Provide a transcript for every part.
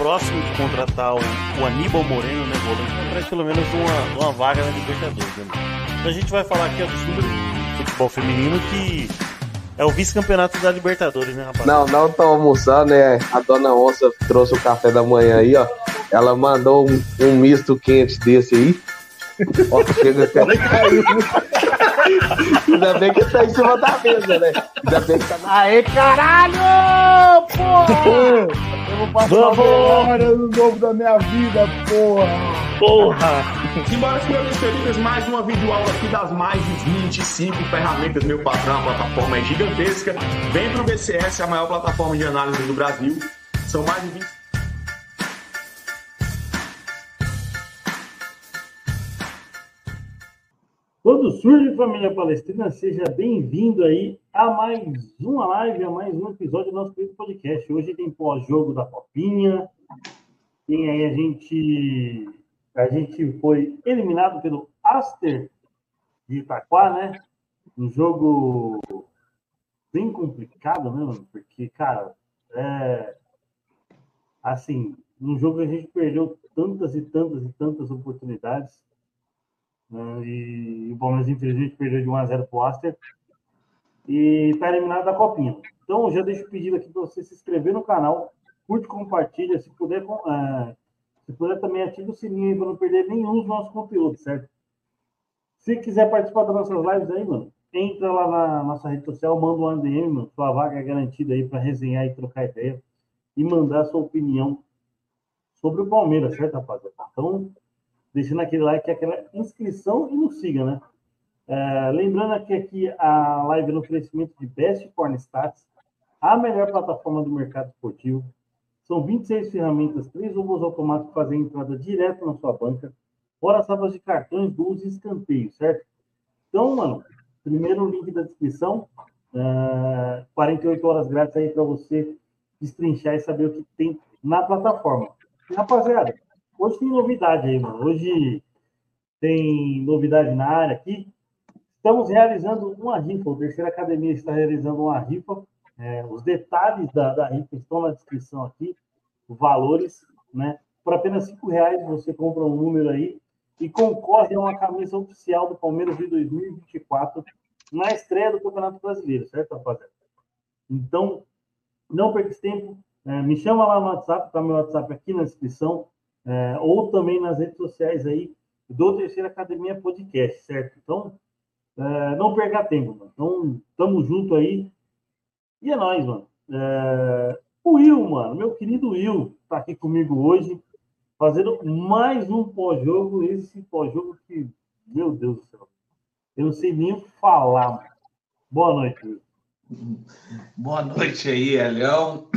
próximo de contratar o, o Aníbal Moreno, né, volante, atrás pelo menos uma, uma vaga na Libertadores. Né? Então a gente vai falar aqui ó, do time do futebol feminino que é o vice-campeonato da Libertadores, né, rapaz? Não, não tô almoçando, né? A dona Onça trouxe o café da manhã aí, ó. Ela mandou um, um misto quente desse aí. Ó, chega até caiu. Ainda bem que tá em cima da mesa, né? Ainda bem que tá. Aê, caralho! Porra! Eu vou passar Vamos! no novo da minha vida, porra! Porra! Simbora, senhores queridos, mais uma videoaula aqui das mais de 25 ferramentas, meu patrão, a plataforma é gigantesca. Vem pro BCS, a maior plataforma de análise do Brasil. São mais de 20 Quando surge família palestrina, seja bem-vindo aí a mais uma live, a mais um episódio do nosso querido podcast. Hoje tem pós-jogo da Copinha, tem aí a gente, a gente foi eliminado pelo Aster de Itaquá, né? Um jogo bem complicado, né, mano? Porque, cara, é assim, um jogo que a gente perdeu tantas e tantas e tantas oportunidades né? E o Palmeiras, infelizmente, perdeu de 1 a 0 para o Aster e está eliminado da Copinha. Então, já deixo o pedido aqui para você se inscrever no canal, curte, compartilha, se puder, uh, se puder também ative o sininho para não perder nenhum dos nossos conteúdos, certo? Se quiser participar das nossas lives aí, mano, entra lá na nossa rede social, manda um ADM, mano, sua vaga é garantida aí para resenhar e trocar ideia e mandar sua opinião sobre o Palmeiras, certo, rapaziada? Então, deixando aquele like, aquela inscrição e nos siga, né? É, lembrando que aqui a live no oferecimento de Best Porn Stats, a melhor plataforma do mercado esportivo. São 26 ferramentas, três robôs automáticos fazem entrada direto na sua banca, fora salvas de cartões, gols e escanteios, certo? Então, mano, primeiro link da descrição, é, 48 horas grátis aí para você destrinchar e saber o que tem na plataforma. E, rapaziada, Hoje tem novidade aí, mano. Hoje tem novidade na área aqui. Estamos realizando uma rifa. O Terceira Academia está realizando uma rifa. É, os detalhes da, da rifa estão na descrição aqui. Valores, né? Por apenas cinco reais você compra um número aí e concorre a uma camisa oficial do Palmeiras de 2024 na estreia do Campeonato Brasileiro, certo, rapaziada? Então, não perca tempo. É, me chama lá no WhatsApp, tá meu WhatsApp aqui na descrição é, ou também nas redes sociais aí do Terceira Academia Podcast, certo? Então, é, não perca tempo, mano. Então, tamo junto aí. E é nóis, mano. É, o Will, mano, meu querido Will, tá aqui comigo hoje, fazendo mais um pós-jogo. Esse pós-jogo que, meu Deus do céu, eu não sei nem falar, mano. Boa noite, Will. Boa noite aí, Elião.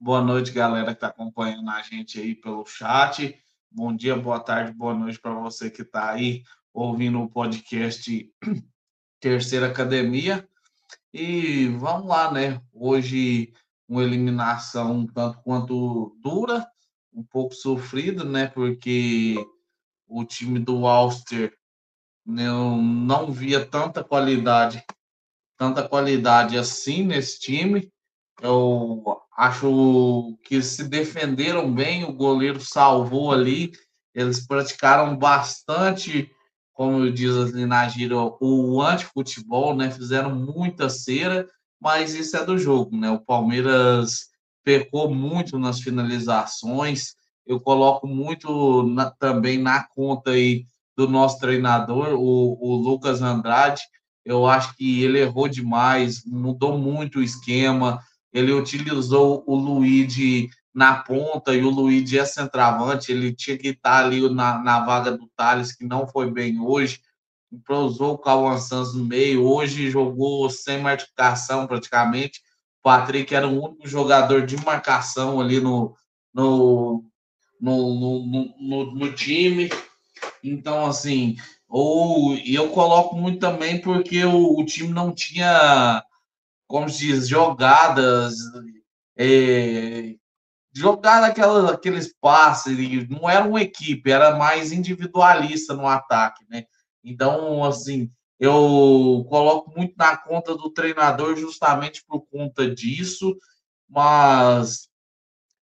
Boa noite, galera que está acompanhando a gente aí pelo chat. Bom dia, boa tarde, boa noite para você que está aí ouvindo o podcast Terceira Academia. E vamos lá, né? Hoje, uma eliminação um tanto quanto dura, um pouco sofrida, né? Porque o time do Ulster não, não via tanta qualidade, tanta qualidade assim nesse time. Eu Acho que se defenderam bem, o goleiro salvou ali. Eles praticaram bastante, como diz ali na gira, o anti-futebol, né? Fizeram muita cera, mas isso é do jogo, né? O Palmeiras pecou muito nas finalizações. Eu coloco muito na, também na conta aí do nosso treinador, o, o Lucas Andrade. Eu acho que ele errou demais, mudou muito o esquema ele utilizou o Luigi na ponta e o Luigi é centroavante, ele tinha que estar ali na, na vaga do Thales, que não foi bem hoje. Usou o Cauã Santos no meio, hoje jogou sem marcação praticamente. O Patrick era o único jogador de marcação ali no, no, no, no, no, no time. Então, assim, ou eu coloco muito também porque o, o time não tinha como se diz, jogadas, é, jogar naquela, aqueles passes, não era uma equipe, era mais individualista no ataque, né? Então, assim, eu coloco muito na conta do treinador justamente por conta disso, mas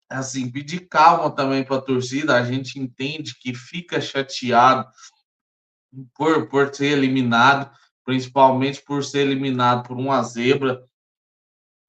assim, pedir calma também para a torcida. A gente entende que fica chateado por, por ser eliminado, principalmente por ser eliminado por uma zebra,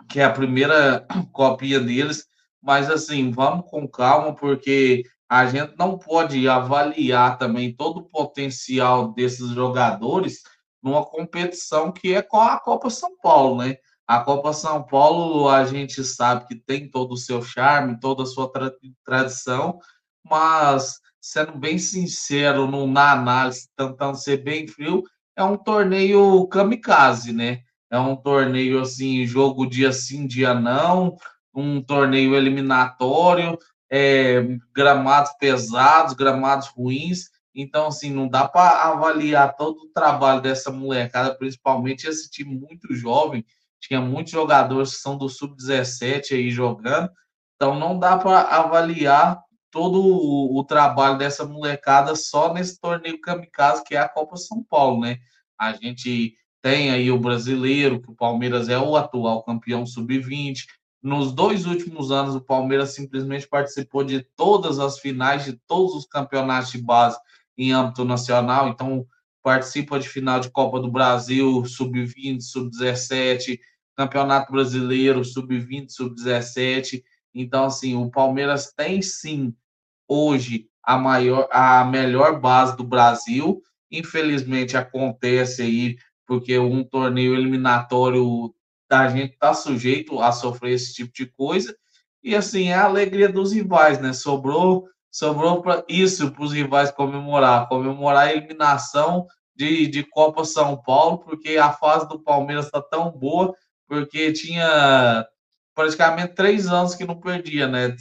que é a primeira copinha deles. Mas, assim, vamos com calma, porque a gente não pode avaliar também todo o potencial desses jogadores numa competição que é com a Copa São Paulo, né? A Copa São Paulo, a gente sabe que tem todo o seu charme, toda a sua tra tradição, mas, sendo bem sincero, no, na análise, tentando ser bem frio, é um torneio kamikaze, né? É um torneio, assim, jogo dia sim, dia não, um torneio eliminatório, é, gramados pesados, gramados ruins. Então, assim, não dá para avaliar todo o trabalho dessa molecada, principalmente esse time muito jovem, tinha muitos jogadores que são do sub-17 aí jogando, então não dá para avaliar todo o, o, trabalho dessa molecada só nesse torneio kamikaze que é a Copa São Paulo, né? A gente tem aí o brasileiro, que o Palmeiras é o atual campeão sub-20. Nos dois últimos anos, o Palmeiras simplesmente participou de todas as finais de todos os campeonatos de base em âmbito nacional. Então, participa de final de Copa do Brasil, sub-20, sub-17, Campeonato Brasileiro, sub-20, sub-17. Então, assim, o Palmeiras tem sim hoje a maior, a melhor base do Brasil. Infelizmente acontece aí porque um torneio eliminatório da gente está sujeito a sofrer esse tipo de coisa. E assim, é a alegria dos rivais, né? Sobrou, sobrou para isso para os rivais comemorar, comemorar a eliminação de, de Copa São Paulo, porque a fase do Palmeiras está tão boa porque tinha praticamente três anos que não perdia, né?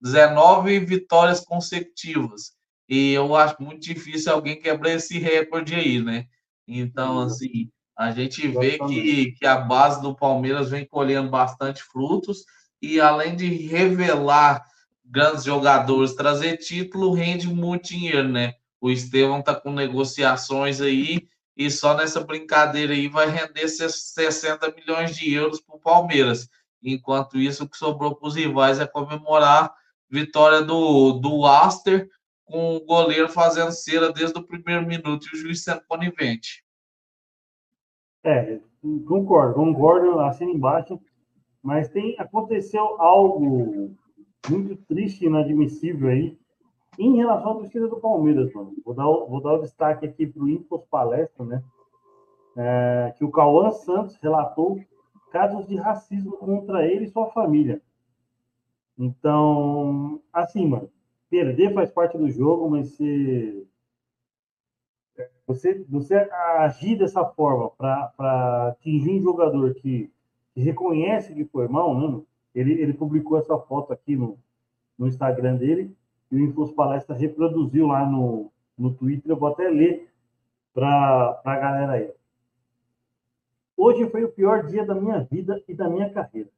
19 vitórias consecutivas. E eu acho muito difícil alguém quebrar esse recorde aí, né? Então, assim, a gente vê que, que a base do Palmeiras vem colhendo bastante frutos e além de revelar grandes jogadores, trazer título rende muito dinheiro, né? O Estevão tá com negociações aí e só nessa brincadeira aí vai render 60 milhões de euros para o Palmeiras. Enquanto isso, o que sobrou para os rivais é comemorar vitória do, do Aster com o goleiro fazendo cera desde o primeiro minuto e o juiz sendo conivente. É, concordo, concordo, assina embaixo, mas tem, aconteceu algo muito triste e inadmissível aí, em relação à torcida do Palmeiras, mano, vou dar, vou dar o destaque aqui para o Infos Palestra, né? É, que o Cauã Santos relatou casos de racismo contra ele e sua família. Então, assim, mano, perder faz parte do jogo, mas se você, você agir dessa forma para atingir um jogador que, reconhece que foi mal, né? Ele, ele publicou essa foto aqui no, no Instagram dele e o Infos Palestra reproduziu lá no, no Twitter. Eu vou até ler para a galera aí. Hoje foi o pior dia da minha vida e da minha carreira.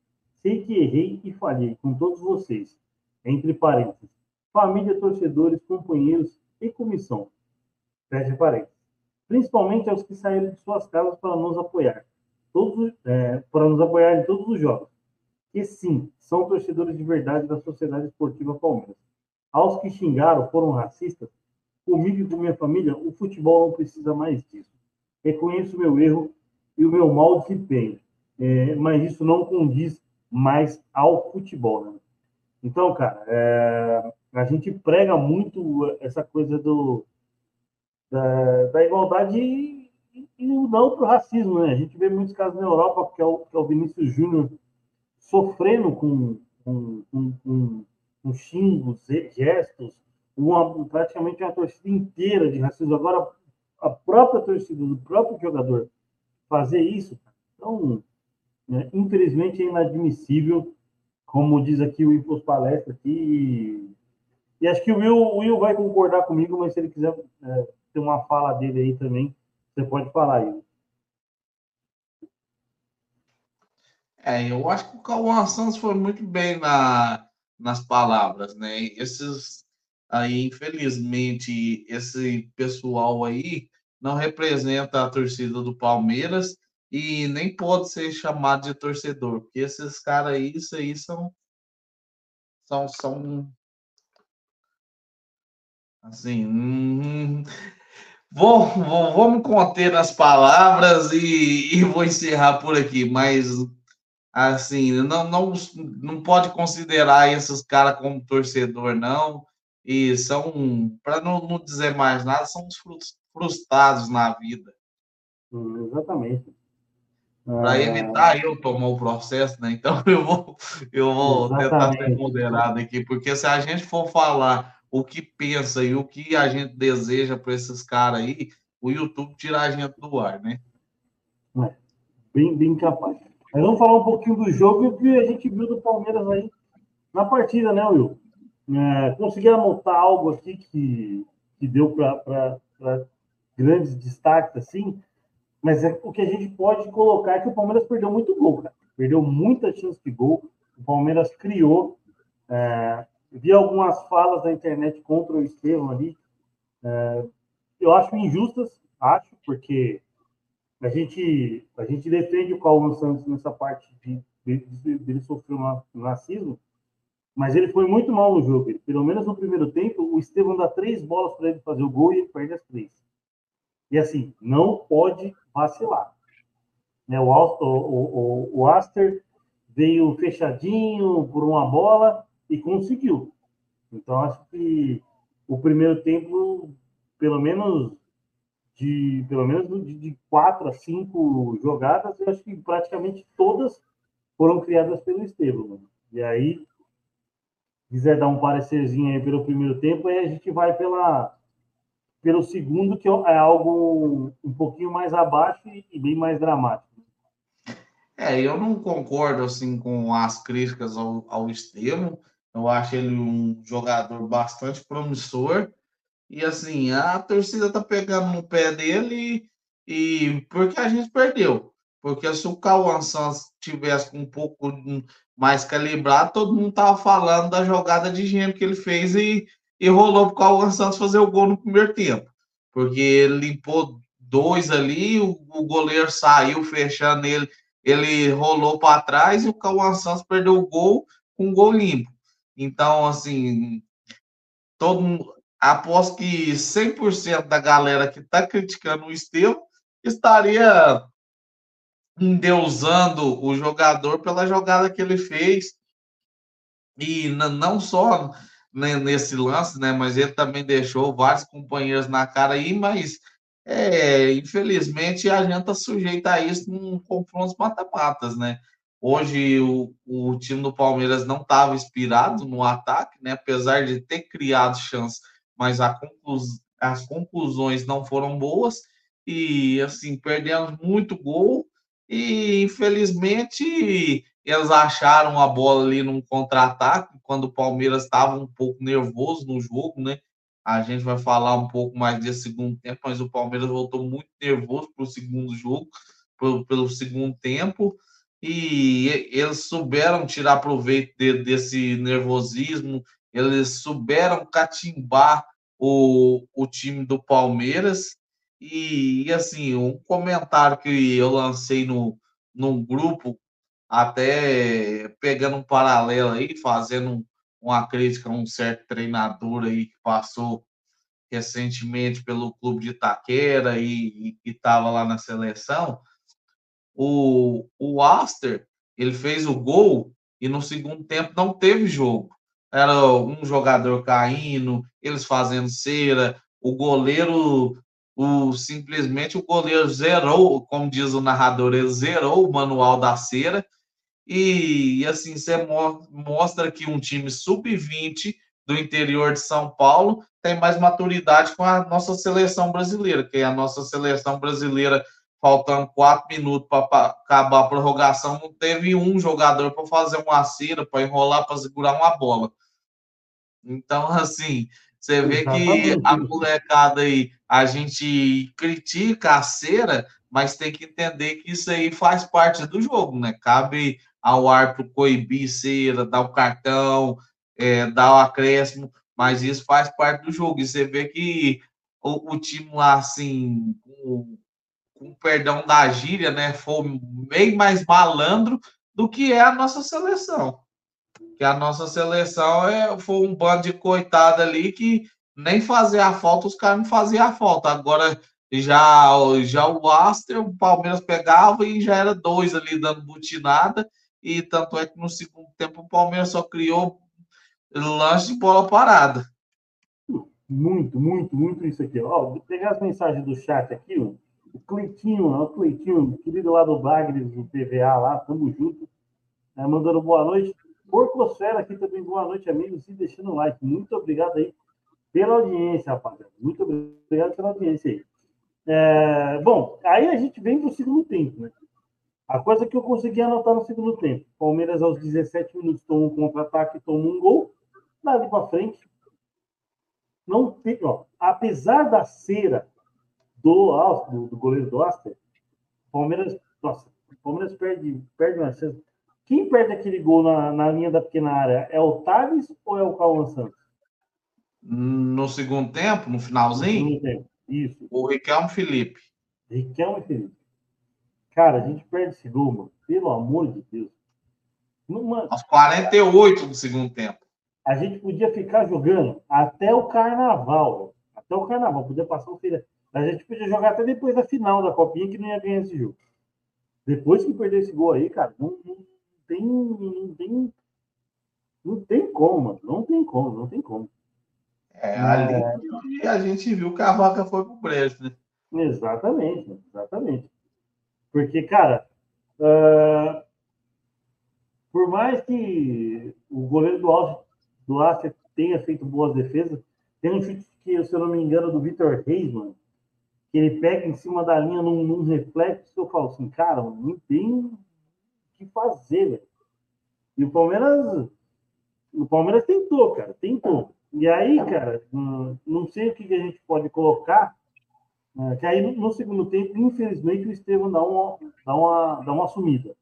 Sei que errei e falhei com todos vocês. Entre parênteses. Família, torcedores, companheiros e comissão. Fecha parênteses. Principalmente aos que saíram de suas casas para nos apoiar. Todos, é, para nos apoiar em todos os jogos. Que sim, são torcedores de verdade da Sociedade Esportiva Palmeiras aos que xingaram foram racistas, comigo e com minha família, o futebol não precisa mais disso. Reconheço meu erro e o meu mau desempenho, é, mas isso não condiz mais ao futebol. Né? Então, cara, é, a gente prega muito essa coisa do, da, da igualdade e, e não para o racismo. Né? A gente vê muitos casos na Europa, que é o, que é o Vinícius Júnior sofrendo com, com, com, com com xingos, gestos, uma, praticamente uma torcida inteira de racismo. Agora, a própria torcida do próprio jogador fazer isso, então, né, infelizmente é inadmissível, como diz aqui o Impulso Palestra aqui, e, acho que o Will, o Will vai concordar comigo, mas se ele quiser é, ter uma fala dele aí também, você pode falar aí. É, eu acho que o Cauã Santos foi muito bem na, nas palavras, né? Esses aí, infelizmente, esse pessoal aí não representa a torcida do Palmeiras e nem pode ser chamado de torcedor, porque esses caras aí, isso aí são são, são assim, hum, vou, vou, vou me conter nas palavras e, e vou encerrar por aqui, mas assim, não, não, não pode considerar esses caras como torcedor, não. E são, para não, não dizer mais nada, são os frustrados na vida. Hum, exatamente. Para ah, evitar eu tomar o processo, né? Então eu vou, eu vou tentar ser moderado aqui, porque se a gente for falar o que pensa e o que a gente deseja para esses caras aí, o YouTube tira a gente do ar, né? É, bem, bem capaz. Mas vamos falar um pouquinho do jogo e o que a gente viu do Palmeiras aí na partida, né, Will? É, consegui anotar algo aqui que, que deu para grandes destaques, assim, mas é, o que a gente pode colocar é que o Palmeiras perdeu muito gol, cara. Perdeu muita chance de gol. O Palmeiras criou. É, vi algumas falas da internet contra o Estevam ali. É, eu acho injustas, acho, porque a gente, a gente defende o Calvin Santos nessa parte de, de, de, de ele sofrer um racismo, mas ele foi muito mal no jogo. Ele, pelo menos no primeiro tempo, o Estevam dá três bolas para ele fazer o gol e ele perde as três. E assim, não pode vacilar. Né? O, o, o, o Aster veio fechadinho por uma bola e conseguiu. Então, acho que o primeiro tempo, pelo menos de pelo menos de, de quatro a cinco jogadas, eu acho que praticamente todas foram criadas pelo Estevam. E aí, quiser dar um parecerzinho aí pelo primeiro tempo, aí a gente vai pela pelo segundo, que é algo um pouquinho mais abaixo e bem mais dramático. É, eu não concordo assim com as críticas ao, ao Estevam. Eu acho ele um jogador bastante promissor. E assim, a torcida tá pegando no pé dele e porque a gente perdeu. Porque se o Cauã Santos tivesse um pouco mais calibrado, todo mundo tava falando da jogada de gênio que ele fez e e rolou para o Cauã Santos fazer o gol no primeiro tempo, porque ele limpou dois ali, o, o goleiro saiu fechando ele, ele rolou para trás e o Cauã Santos perdeu o gol com um gol limpo. Então, assim, todo mundo, aposto que 100% da galera que está criticando o Estevão estaria endeusando o jogador pela jogada que ele fez. E não só nesse lance, né? Mas ele também deixou vários companheiros na cara aí, mas é, infelizmente a gente está sujeito a isso em confrontos mata-matas, né? Hoje o, o time do Palmeiras não estava inspirado no ataque, né? Apesar de ter criado chances, mas conclus, as conclusões não foram boas e assim perdemos muito gol e infelizmente eles acharam a bola ali num contra-ataque, quando o Palmeiras estava um pouco nervoso no jogo, né? A gente vai falar um pouco mais desse segundo tempo, mas o Palmeiras voltou muito nervoso para o segundo jogo, pro, pelo segundo tempo, e eles souberam tirar proveito de, desse nervosismo, eles souberam catimbar o, o time do Palmeiras. E, e assim, um comentário que eu lancei no, no grupo até pegando um paralelo aí, fazendo uma crítica a um certo treinador aí que passou recentemente pelo clube de Itaquera e estava lá na seleção, o, o Aster, ele fez o gol e no segundo tempo não teve jogo. Era um jogador caindo, eles fazendo cera, o goleiro, o, simplesmente o goleiro zerou, como diz o narrador, ele zerou o manual da cera e, assim, você mostra que um time sub-20 do interior de São Paulo tem mais maturidade com a nossa seleção brasileira, que é a nossa seleção brasileira, faltando quatro minutos para acabar a prorrogação, não teve um jogador para fazer uma cera, para enrolar, para segurar uma bola. Então, assim, você vê que a molecada aí, a gente critica a cera, mas tem que entender que isso aí faz parte do jogo, né? Cabe ao árbitro coibir cera, dar o cartão, é, dar o acréscimo, mas isso faz parte do jogo. E você vê que o, o time lá, assim, com, com perdão da gíria, né, foi bem mais malandro do que é a nossa seleção. que a nossa seleção é, foi um bando de coitado ali que nem fazer a falta, os caras não faziam a falta. Agora já, já o Aster, o Palmeiras pegava e já era dois ali dando butinada. E tanto é que no segundo tempo o Palmeiras só criou lance de bola parada. Muito, muito, muito isso aqui. Ó, vou pegar as mensagens do chat aqui, ó. O Cleitinho, o Cleitinho, querido lá do Bagres, do PVA lá, tamo junto. É, mandando boa noite. Porcosfera aqui também, boa noite, amigos, e deixando o like. Muito obrigado aí pela audiência, rapaziada. Muito obrigado pela audiência aí. É, bom, aí a gente vem para o segundo tempo, né? A coisa que eu consegui anotar no segundo tempo: Palmeiras aos 17 minutos toma um contra-ataque, toma um gol, dali para frente. Não tem, ó, apesar da cera do, do, do goleiro do Aster, Palmeiras, nossa, Palmeiras perde, perde uma chance. Quem perde aquele gol na, na linha da pequena área é o Thales ou é o Cauã Santos? No segundo tempo, no finalzinho? No segundo tempo. Isso. O Riquelme Felipe. Riquelme Felipe. Cara, a gente perde esse gol, mano. Pelo amor de Deus. Numa... Aos 48 do segundo tempo. A gente podia ficar jogando até o carnaval. Até o carnaval. Podia passar o feira. A gente podia jogar até depois da final da Copinha, que não ia ganhar esse jogo. Depois que perder esse gol aí, cara, não, não tem. Não tem. Não tem como, mano. Não tem como, não tem como. É, ali é... a gente viu que a vaca foi pro preço, né? Exatamente, exatamente. Porque, cara, uh, por mais que o goleiro do Alce, do Alce tenha feito boas defesas, tem um chute que, se eu não me engano, do Vitor Reis, mano, que ele pega em cima da linha num, num reflexo, eu falo assim, cara, não tem o que fazer, velho. E o Palmeiras, o Palmeiras tentou, cara, tentou. E aí, cara, não sei o que a gente pode colocar, né, que aí no segundo tempo, infelizmente, o Estevam dá uma, dá uma, dá uma sumida.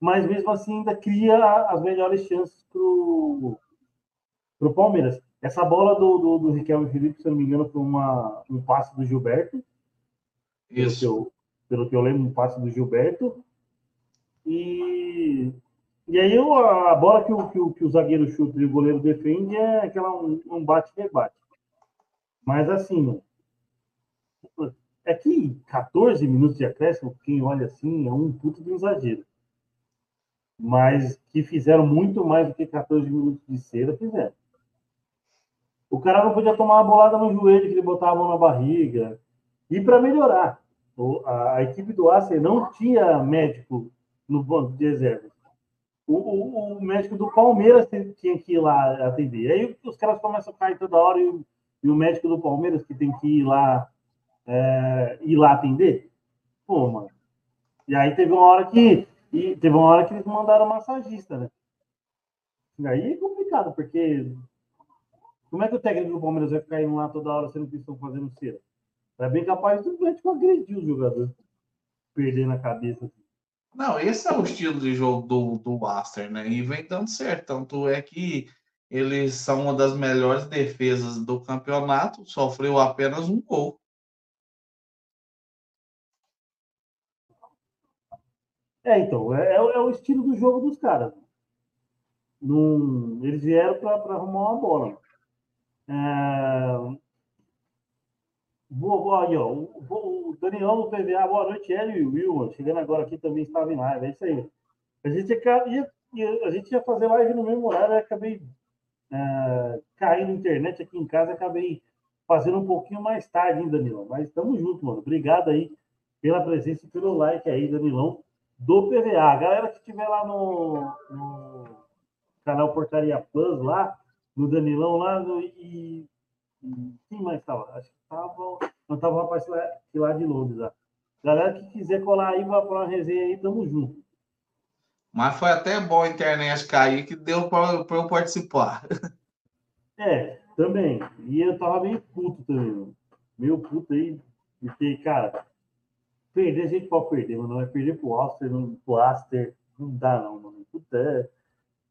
Mas mesmo assim, ainda cria as melhores chances para o Palmeiras. Essa bola do, do, do Riquelme Felipe, se eu não me engano, foi uma, um passe do Gilberto. Isso. Pelo que, eu, pelo que eu lembro, um passe do Gilberto. E e aí a bola que o, que o, que o zagueiro chuta e o goleiro defende é aquela um, um bate-rebate. Mas assim, é que 14 minutos de acréscimo, quem olha assim, é um puto de exagero. Mas que fizeram muito mais do que 14 minutos de cera, fizeram. O cara não podia tomar uma bolada no joelho, que ele botava a mão na barriga. E para melhorar, a, equipe do Acer não tinha médico no banco de reserva o, o, o, médico do Palmeiras tinha que ir lá atender. Aí os caras começam a cair toda hora e, e o médico do Palmeiras que tem que ir lá, é, ir lá atender. Pô, mano. E aí teve uma hora que. E teve uma hora que eles mandaram massagista, né? E aí é complicado, porque como é que o técnico do Palmeiras vai ficar indo lá toda hora sendo que estão fazendo cera? É bem capaz do médico agredir o jogador. Perder na cabeça. Não, esse é o estilo de jogo do, do Aster, né? E vem dando certo. Tanto é que eles são uma das melhores defesas do campeonato, sofreu apenas um gol. É, então, é, é, é o estilo do jogo dos caras. Num, eles vieram para arrumar uma bola. É, Boa, boa aí, ó. O, Daniel do PVA, boa noite, Hélio e Will, chegando agora aqui também estava em live, é isso aí. A gente ia, ia, a gente ia fazer live no mesmo horário, acabei é, caindo na internet aqui em casa, acabei fazendo um pouquinho mais tarde, hein, Danilão? Mas estamos juntos, mano. Obrigado aí pela presença e pelo like aí, Danilão, do PVA. A galera que estiver lá no, no, canal Portaria Plus, lá, no Danilão, lá, no, e quem mais estava? Acho que estava. Não estava o rapaz lá, lá de Londres. Lá. Galera que quiser colar aí, vai para uma resenha aí, tamo junto. Mas foi até bom a internet cair que deu para eu participar. É, também. E eu tava meio puto também, Meio puto aí, porque, cara, perder a gente pode perder, mas não é perder pro Aster, não, pro Aster, não dá não, mano. Puta, é,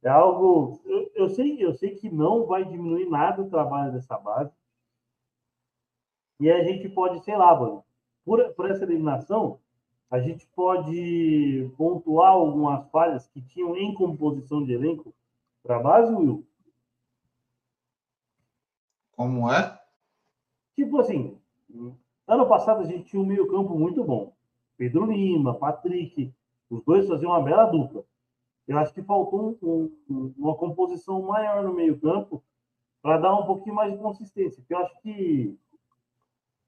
é algo. Eu, eu, sei, eu sei que não vai diminuir nada o trabalho dessa base. E a gente pode, sei lá, mano, por, por essa eliminação, a gente pode pontuar algumas falhas que tinham em composição de elenco para a base, Will? Como é? Tipo assim, ano passado a gente tinha um meio-campo muito bom. Pedro Lima, Patrick, os dois faziam uma bela dupla. Eu acho que faltou um, um, uma composição maior no meio-campo para dar um pouquinho mais de consistência. Porque eu acho que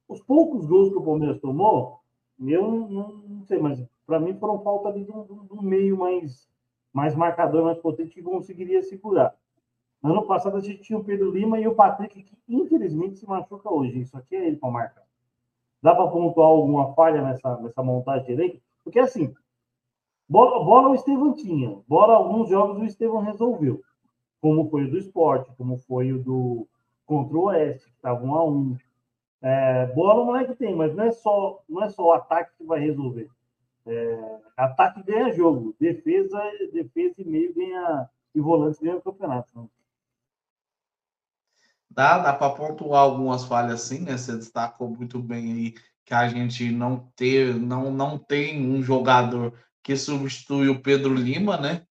os poucos gols que o Palmeiras tomou, eu não, não sei, mas para mim foram falta de um, de um, meio mais, mais marcador, mais potente que conseguiria segurar. Ano passado a gente tinha o Pedro Lima e o Patrick, que infelizmente se machuca hoje. Isso aqui é ele para marcar. Dá para pontuar alguma falha nessa, nessa montagem de elenco? Porque assim, bola, bola o Estevão tinha, bola alguns jogos o Estevão resolveu. Como foi o do esporte, como foi o do contra o Oeste, que estava um a um. É, bola o moleque tem, mas não é só, não é só o ataque que vai resolver. É, ataque ganha jogo, defesa, defesa e meio ganha e volante ganha o campeonato. Né? Dá, dá para pontuar algumas falhas assim, né? Você destacou muito bem aí que a gente não ter, não, não tem um jogador que substitui o Pedro Lima, né?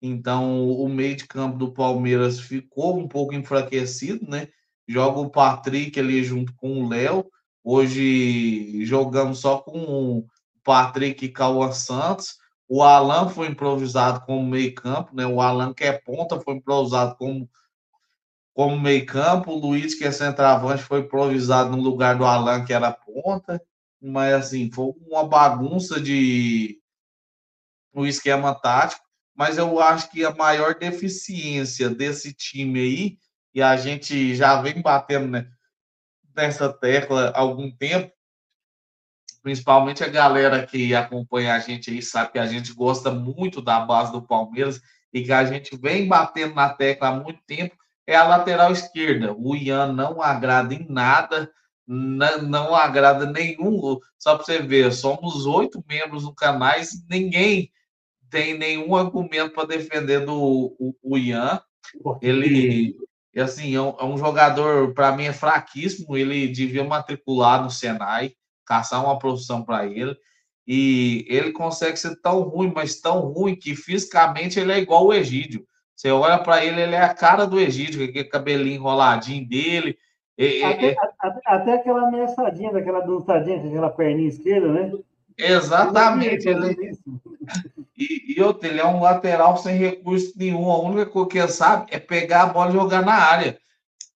Então o meio de campo do Palmeiras ficou um pouco enfraquecido, né? Joga o Patrick ali junto com o Léo. Hoje jogamos só com o Patrick e Cauã Santos. O Alan foi improvisado como meio campo, né? O Alan que é ponta foi improvisado como como meio campo, o Luiz, que é centroavante, foi improvisado no lugar do Alan, que era ponta, mas assim, foi uma bagunça de o esquema tático, mas eu acho que a maior deficiência desse time aí, e a gente já vem batendo né, nessa tecla há algum tempo, principalmente a galera que acompanha a gente aí sabe que a gente gosta muito da base do Palmeiras e que a gente vem batendo na tecla há muito tempo, é a lateral esquerda. O Ian não agrada em nada, não, não agrada nenhum. Só para você ver, somos oito membros no canal e ninguém tem nenhum argumento para defender do o, o Ian. Ele, assim, é um, é um jogador, para mim, é fraquíssimo. Ele devia matricular no Senai, caçar uma profissão para ele. E ele consegue ser tão ruim, mas tão ruim, que fisicamente ele é igual o Egídio. Você olha para ele, ele é a cara do Egídio, com aquele cabelinho enroladinho dele. até, é... até, até, aquela ameaçadinha, daquela dançadinha aquela perninha esquerda, né? Exatamente. Ele... E, e outro, ele é um lateral sem recurso nenhum. A única coisa que ele sabe é pegar a bola e jogar na área.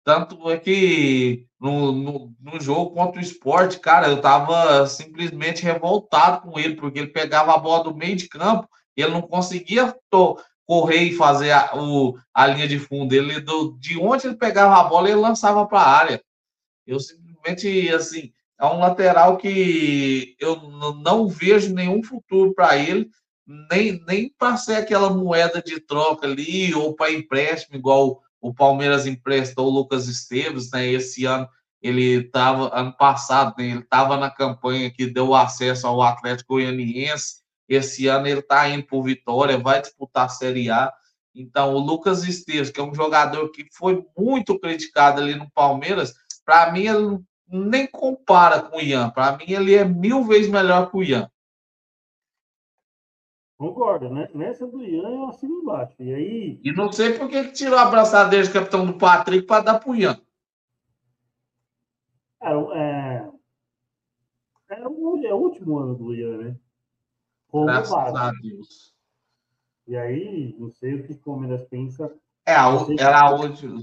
Tanto é que no, no, no jogo contra o esporte, cara, eu tava simplesmente revoltado com ele, porque ele pegava a bola do meio de campo, ele não conseguia to correr e fazer a, o, a linha de fundo. Ele, do, de onde ele pegava a bola, ele lançava para a área. Eu simplesmente, assim, é um lateral que eu não vejo nenhum futuro para ele, nem, nem para ser aquela moeda de troca ali, ou para empréstimo, igual o Palmeiras emprestou o Lucas Esteves, né? Esse ano ele estava, ano passado, né? ele estava na campanha que deu acesso ao Atlético Goianiense esse ano ele está indo por Vitória, vai disputar a Série A. Então, o Lucas Esteves, que é um jogador que foi muito criticado ali no Palmeiras, para mim ele nem compara com o Ian. Para mim, ele é mil vezes melhor que o Ian. Concordo, né? Nessa do Ian eu assino embaixo. E aí. E não sei por que tirou a abraçadeira de capitão do Patrick para dar pro Ian. Era, é... Era o, é o último ano do Ian, né? como Graças base. a Deus. E aí, não sei o que o Palmeiras pensa. É, a, era a última.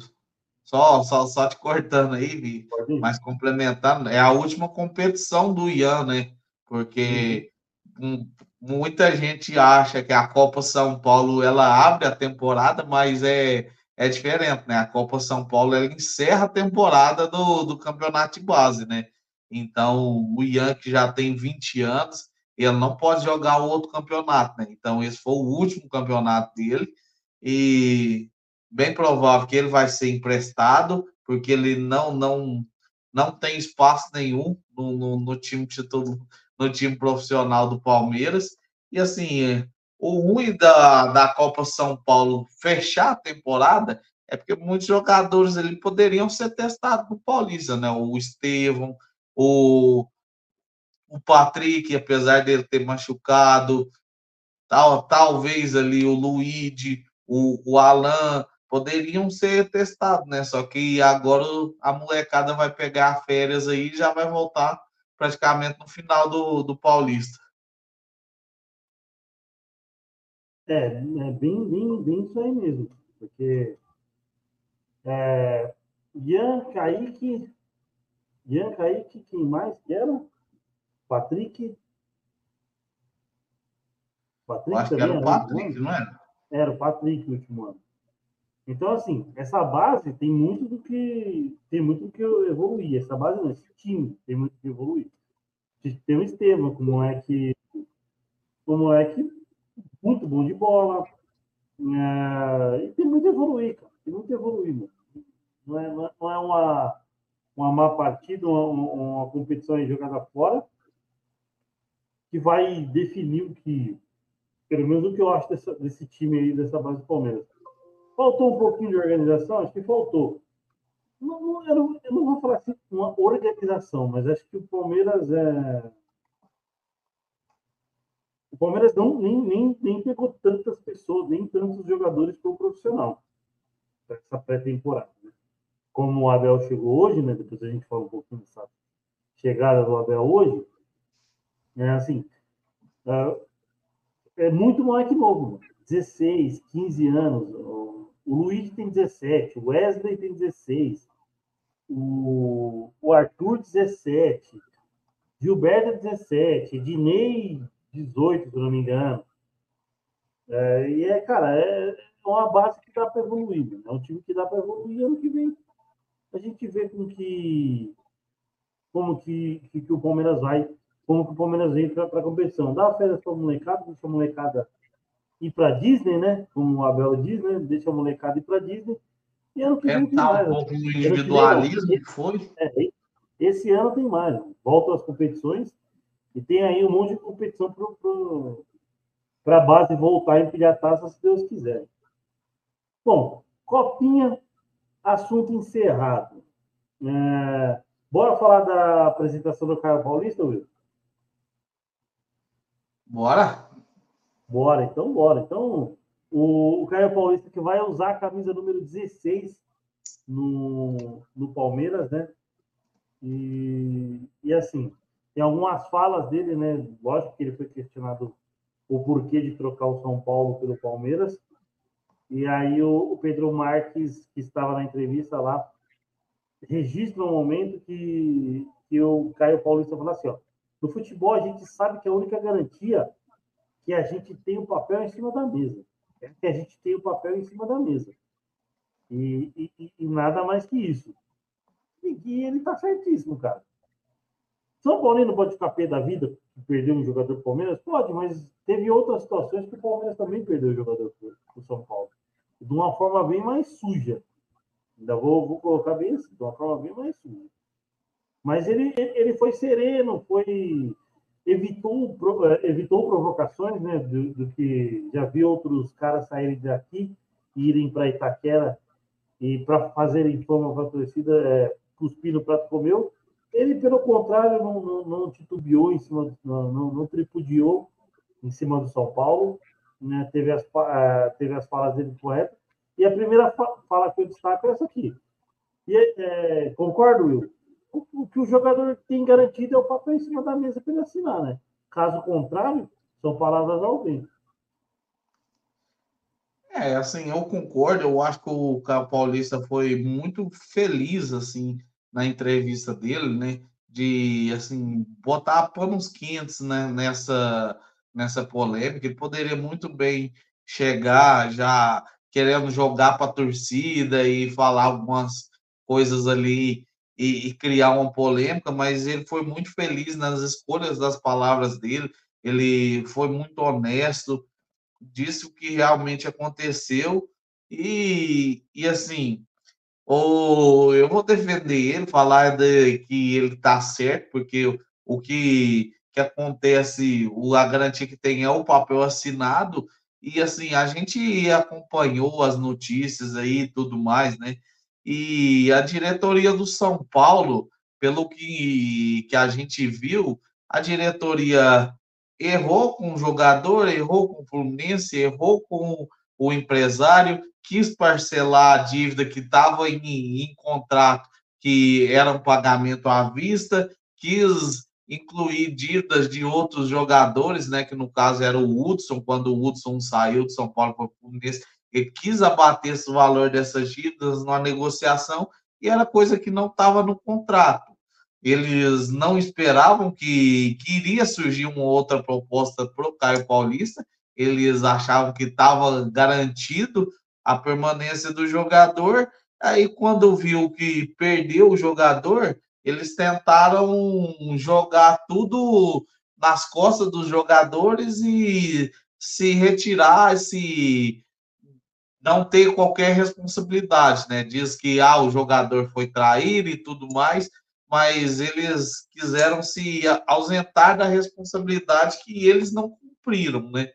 Só, só, só te cortando aí, Vi, mas complementando, é a última competição do Ian, né? Porque uhum. muita gente acha que a Copa São Paulo ela abre a temporada, mas é, é diferente, né? A Copa São Paulo ela encerra a temporada do, do campeonato de base, né? Então, o Ian, que já tem 20 anos, ele não pode jogar outro campeonato, né? Então, esse foi o último campeonato dele e bem provável que ele vai ser emprestado, porque ele não não não tem espaço nenhum no, no, no time título, no time profissional do Palmeiras. E assim, o ruim da, da Copa São Paulo fechar a temporada é porque muitos jogadores ali poderiam ser testados no Paulista, né? O Estevão, o o Patrick, apesar dele ter machucado, tal, talvez ali o Luigi, o, o Alan poderiam ser testados, né? Só que agora a molecada vai pegar férias aí e já vai voltar praticamente no final do, do Paulista. É, é bem, bem, bem isso aí mesmo. Porque é, Ian, Kaique, Ian, Kaique, quem mais que era? Patrick. Patrick acho também, que era o Patrick, não era? Era o Patrick no último ano. Então, assim, essa base tem muito do que tem muito do que evoluir. Essa base não, esse time tem muito do que evoluir. Tem o Estevam, como é que como é que muito bom de bola. É, e tem muito a evoluir, cara. Tem muito a evoluir, mano. Não é, não é uma, uma má partida, uma, uma competição jogada fora, que vai definir o que, pelo menos o que eu acho dessa, desse time aí, dessa base do Palmeiras. Faltou um pouquinho de organização? Acho que faltou. Não, não, eu, não, eu não vou falar assim, uma organização, mas acho que o Palmeiras é. O Palmeiras não, nem, nem, nem pegou tantas pessoas, nem tantos jogadores para o profissional, para essa pré-temporada. Né? Como o Abel chegou hoje, né? depois a gente fala um pouquinho dessa chegada do Abel hoje, é assim, é, é muito moleque novo, 16, 15 anos. O Luiz tem 17, o Wesley tem 16, o, o Arthur 17, Gilberto 17, Ednei 18, se não me engano. É, e é, cara, é uma base que dá para evoluir. Né? É um time que dá para evoluir. Ano que vem a gente vê com que, como que, que, que o Palmeiras vai, como que o Palmeiras entra para a competição. Dá férias para a molecada, deixa a molecada ir para Disney, né? Como o Abel diz, né? Deixa a molecada ir para Disney. E ano que vem tem mais. Um pouco do individualismo, que foi. É, esse ano tem mais. Voltam as competições e tem aí um monte de competição para a base voltar a empilhar a taça, se Deus quiser. Bom, Copinha, assunto encerrado. É, bora falar da apresentação do Caio Paulista, Will? Bora. Bora, então bora. Então, o, o Caio Paulista que vai usar a camisa número 16 no, no Palmeiras, né? E, e assim, tem algumas falas dele, né? Lógico que ele foi questionado o porquê de trocar o São Paulo pelo Palmeiras. E aí o, o Pedro Marques, que estava na entrevista lá, registra um momento que, que o Caio Paulista falou assim, ó, no futebol a gente sabe que a única garantia que a gente tem o papel em cima da mesa. É que a gente tem o papel em cima da mesa. E, e, e nada mais que isso. E, e ele está certíssimo, cara. São Paulo não pode ficar pé da vida que perdeu um jogador do Palmeiras? Pode, mas teve outras situações que o Palmeiras também perdeu o jogador do São Paulo. De uma forma bem mais suja. Ainda vou, vou colocar bem assim, de uma forma bem mais suja. Mas ele, ele foi sereno, foi evitou, eh, evitou provocações, né, do, do, que já vi outros caras saírem daqui e irem para Itaquera e para fazerem fama para a torcida, é, cuspir no prato comeu. Ele, pelo contrário, não, não, não titubeou em cima, não, não, não, tripudiou em cima do São Paulo, né, teve, as, teve as falas dele corretas. E a primeira fala que eu destaco é essa aqui. E, é, concordo, Will? O que o jogador tem garantido é o papel em cima da mesa para ele assinar, né? Caso contrário, são palavras ao vento. É, assim, eu concordo, eu acho que o Paulista foi muito feliz, assim, na entrevista dele, né, de, assim, botar panos quentes, né, nessa, nessa polêmica, ele poderia muito bem chegar já querendo jogar para a torcida e falar algumas coisas ali e, e, criar uma polêmica, mas ele foi muito feliz nas escolhas das palavras dele, ele foi muito honesto, disse o que realmente aconteceu e, e assim, ou eu vou defender ele, falar de, que ele está certo, porque o que, que acontece, a garantia que tem é o papel assinado, e assim, a gente acompanhou as notícias aí e tudo mais, né? E a diretoria do São Paulo, pelo que, que a gente viu, a diretoria errou com o jogador, errou com o Fluminense, errou com o empresário, quis parcelar a dívida que estava em, em contrato, que era um pagamento à vista, quis incluir dívidas de outros jogadores, né, que no caso era o Hudson, quando o Hudson saiu de São Paulo para o Fluminense, ele quis abater esse valor dessas dívidas na negociação e era coisa que não estava no contrato. Eles não esperavam que, que iria surgir uma outra proposta para o Caio Paulista, eles achavam que estava garantido a permanência do jogador. Aí, quando viu que perdeu o jogador, eles tentaram jogar tudo nas costas dos jogadores e se retirar, se não ter qualquer responsabilidade, né? Diz que ah, o jogador foi traído e tudo mais, mas eles quiseram se ausentar da responsabilidade que eles não cumpriram, né?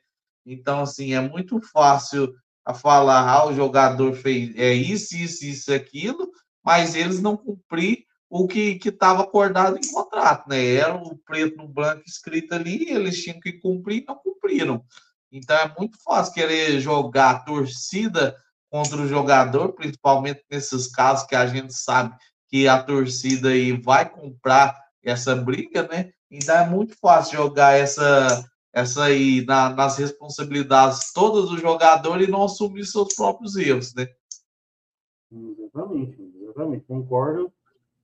Então, assim, é muito fácil a falar, ah, o jogador fez é isso, isso, isso, aquilo, mas eles não cumpriram o que estava acordado em contrato, né? Era o preto no branco escrito ali, eles tinham que cumprir e não cumpriram. Então é muito fácil querer jogar a torcida contra o jogador, principalmente nesses casos que a gente sabe que a torcida aí vai comprar essa briga, né? Então é muito fácil jogar essa essa aí na, nas responsabilidades todas do jogador e não assumir seus próprios erros, né? Exatamente, exatamente, concordo.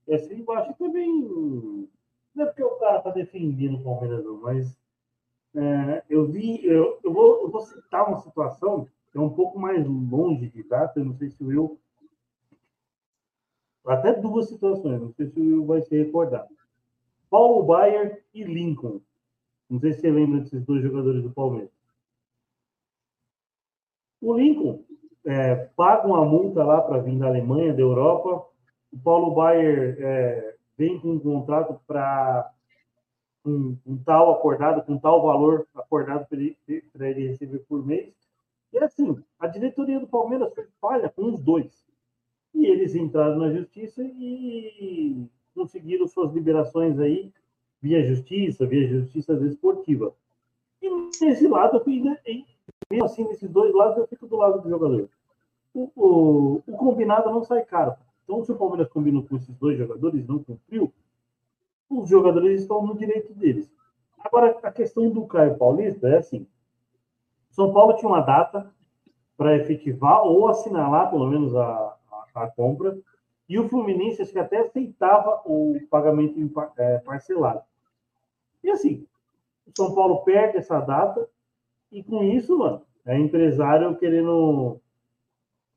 Esse eu acho também. Não é porque o cara tá defendendo o Palmeiras, não, mas é, eu vi. Eu, eu, vou, eu vou citar uma situação que é um pouco mais longe de data, eu não sei se o Will. Até duas situações, não sei se o Will vai se recordar. Paulo Baier e Lincoln. Não sei se você lembra desses dois jogadores do Palmeiras. O Lincoln é, paga uma multa lá para vir da Alemanha, da Europa. O Paulo Baier é, vem com um contrato para um, um, tal acordado, com tal valor acordado para ele, ele, receber por mês. E assim, a diretoria do Palmeiras foi falha com os dois. E eles entraram na justiça e conseguiram suas liberações aí via justiça, via justiça desportiva. E nesse lado, ainda, mesmo assim, nesses dois lados, eu fico do lado do jogador. O, o, o combinado não sai caro. Então, se o Palmeiras combinou com esses dois jogadores não cumpriu, os jogadores estão no direito deles. Agora, a questão do Caio Paulista é assim: São Paulo tinha uma data para efetivar ou assinalar, pelo menos, a, a, a compra, e o Fluminense acho que até aceitava o pagamento é, parcelado. E assim, o São Paulo perde essa data e com isso, mano, é empresário querendo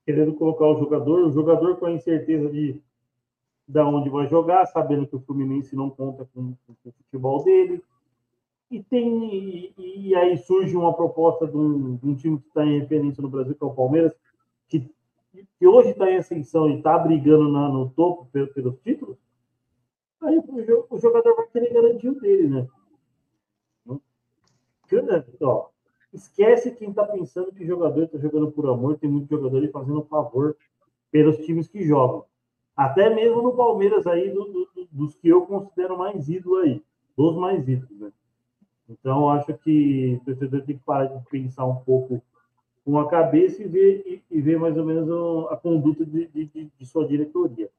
querendo colocar o jogador, o jogador com a incerteza de da onde vai jogar, sabendo que o Fluminense não conta com, com o futebol dele. E tem e, e, aí surge uma proposta de um, de um time que está em referência no Brasil, que é o Palmeiras, que que hoje está em ascensão e está brigando na, no topo pelos, pelos títulos, aí o, o, jogador vai querer garantir o dele, né? Ó, esquece quem está pensando que jogador está jogando por amor, tem muito jogador aí fazendo favor pelos times que jogam. Até mesmo no Palmeiras aí, do, do, dos que eu considero mais ídolo aí, dos mais ídolos, né? Então, acho que o torcedor tem que parar de pensar um pouco com a cabeça e ver, e, e ver mais ou menos a conduta de, de, de, sua diretoria.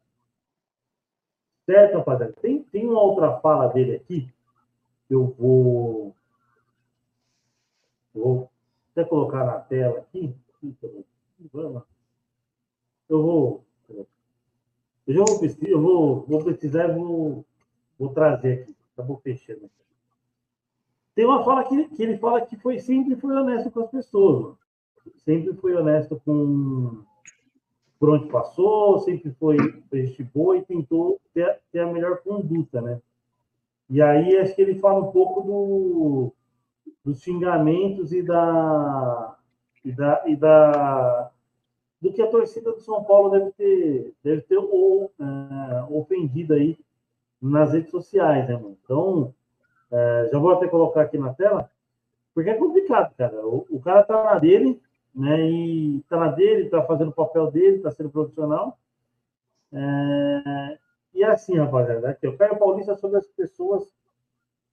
Certo, rapaziada? Tem, tem uma outra fala dele aqui, eu vou, vou até colocar na tela aqui. Eu vou. Eu já vou pesquisar, eu vou, vou pesquisar e vou, vou trazer aqui. Acabou fechando. Tem uma fala que, que ele fala que foi sempre foi honesto com as pessoas. Mano sempre foi honesto com por onde passou, sempre foi gente boa e tentou ter, ter, a melhor conduta, né? E aí acho que ele fala um pouco do, dos xingamentos e da, e da, e da do que a torcida do São Paulo deve ter deve ter ou, uh, ofendido aí nas redes sociais, né, mano? Então, uh, já vou até colocar aqui na tela, porque é complicado, cara. O, o cara tá na dele, né? E está na dele, está fazendo o papel dele, está sendo profissional. É... E é assim, rapaziada, aqui, o Caio Paulista sobre as pessoas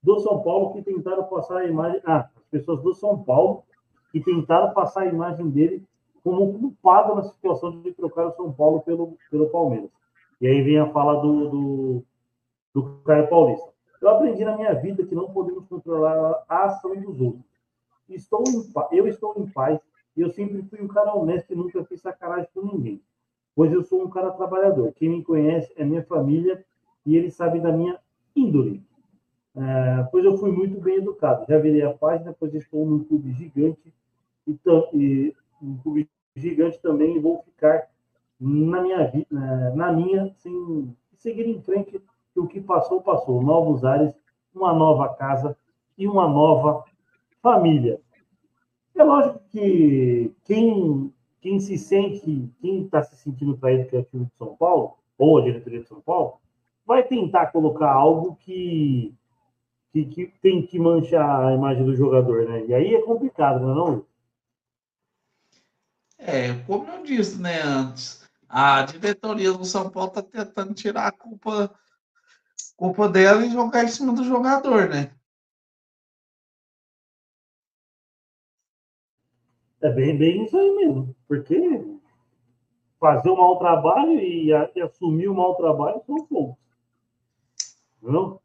do São Paulo que tentaram passar a imagem. Ah, as pessoas do São Paulo que tentaram passar a imagem dele como culpado na situação de trocar o São Paulo pelo, pelo Palmeiras. E aí vem a fala do, do, do Caio Paulista. Eu aprendi na minha vida que não podemos controlar a ação dos outros. Estou em, eu estou em paz e eu sempre fui um cara honesto e nunca fiz sacanagem com ninguém. Pois eu sou um cara trabalhador. Quem me conhece é minha família e eles sabem da minha índole. É, pois eu fui muito bem educado. Já virei a página, pois estou num clube gigante e, e um clube gigante também e vou ficar na minha na minha, sem seguir em frente o que passou, passou. Novos ares, uma nova casa e uma nova família. É lógico que quem, quem se sente, quem está se sentindo traído que é time de São Paulo, ou a diretoria de São Paulo, vai tentar colocar algo que, que, que tem que manchar a imagem do jogador, né? E aí é complicado, não é não? É, como eu disse, né, antes, a diretoria do São Paulo está tentando tirar a culpa culpa dela e jogar em cima do jogador, né? É bem, bem isso aí mesmo. Porque fazer um mau trabalho e, e assumir o um mau trabalho são poucos. Não?